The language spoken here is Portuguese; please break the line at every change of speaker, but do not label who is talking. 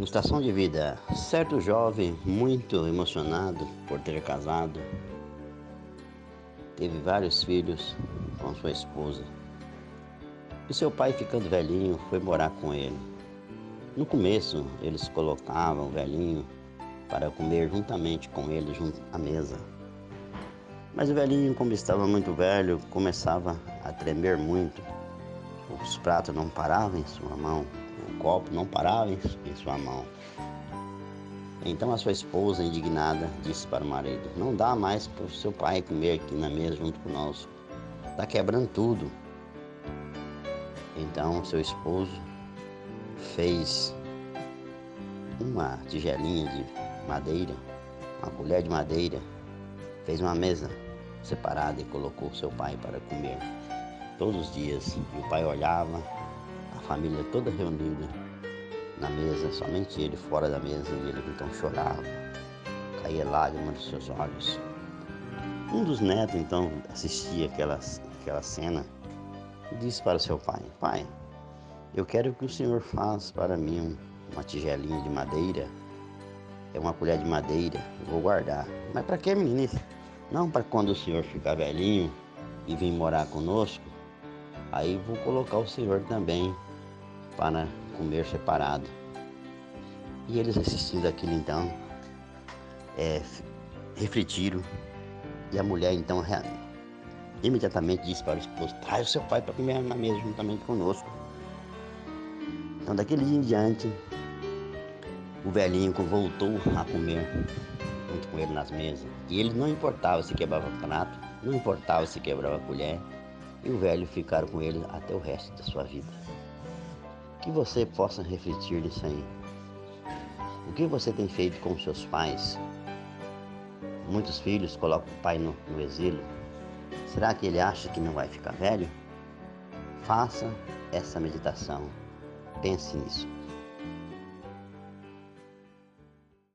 Ilustração de vida. Certo jovem, muito emocionado por ter casado, teve vários filhos com sua esposa. E seu pai, ficando velhinho, foi morar com ele. No começo, eles colocavam o velhinho para comer juntamente com ele junto à mesa. Mas o velhinho, como estava muito velho, começava a tremer muito. Os pratos não paravam em sua mão, o copo não parava em sua mão. Então a sua esposa, indignada, disse para o marido: Não dá mais para o seu pai comer aqui na mesa junto conosco. Está quebrando tudo. Então seu esposo fez uma tigelinha de madeira, uma colher de madeira, fez uma mesa separada e colocou seu pai para comer todos os dias. O pai olhava, a família toda reunida na mesa, somente ele fora da mesa, e ele então chorava, caía lágrimas dos seus olhos. Um dos netos então assistia aquela, aquela cena e disse para seu pai: Pai, eu quero que o senhor faça para mim uma tigelinha de madeira, é uma colher de madeira, vou guardar. Mas para que, menino? Não para quando o senhor ficar velhinho e vir morar conosco, aí vou colocar o senhor também para comer separado. E eles assistindo aquilo então, é, refletiram. E a mulher então imediatamente disse para o esposo, traz o seu pai para comer na mesa juntamente conosco. Então daquele dia em diante, o velhinho voltou a comer junto com ele nas mesas. E ele não importava se quebrava prato, não importava se quebrava colher, e o velho ficaram com ele até o resto da sua vida. Que você possa refletir nisso aí. O que você tem feito com seus pais? Muitos filhos colocam o pai no, no exílio. Será que ele acha que não vai ficar velho? Faça essa meditação. Pense nisso.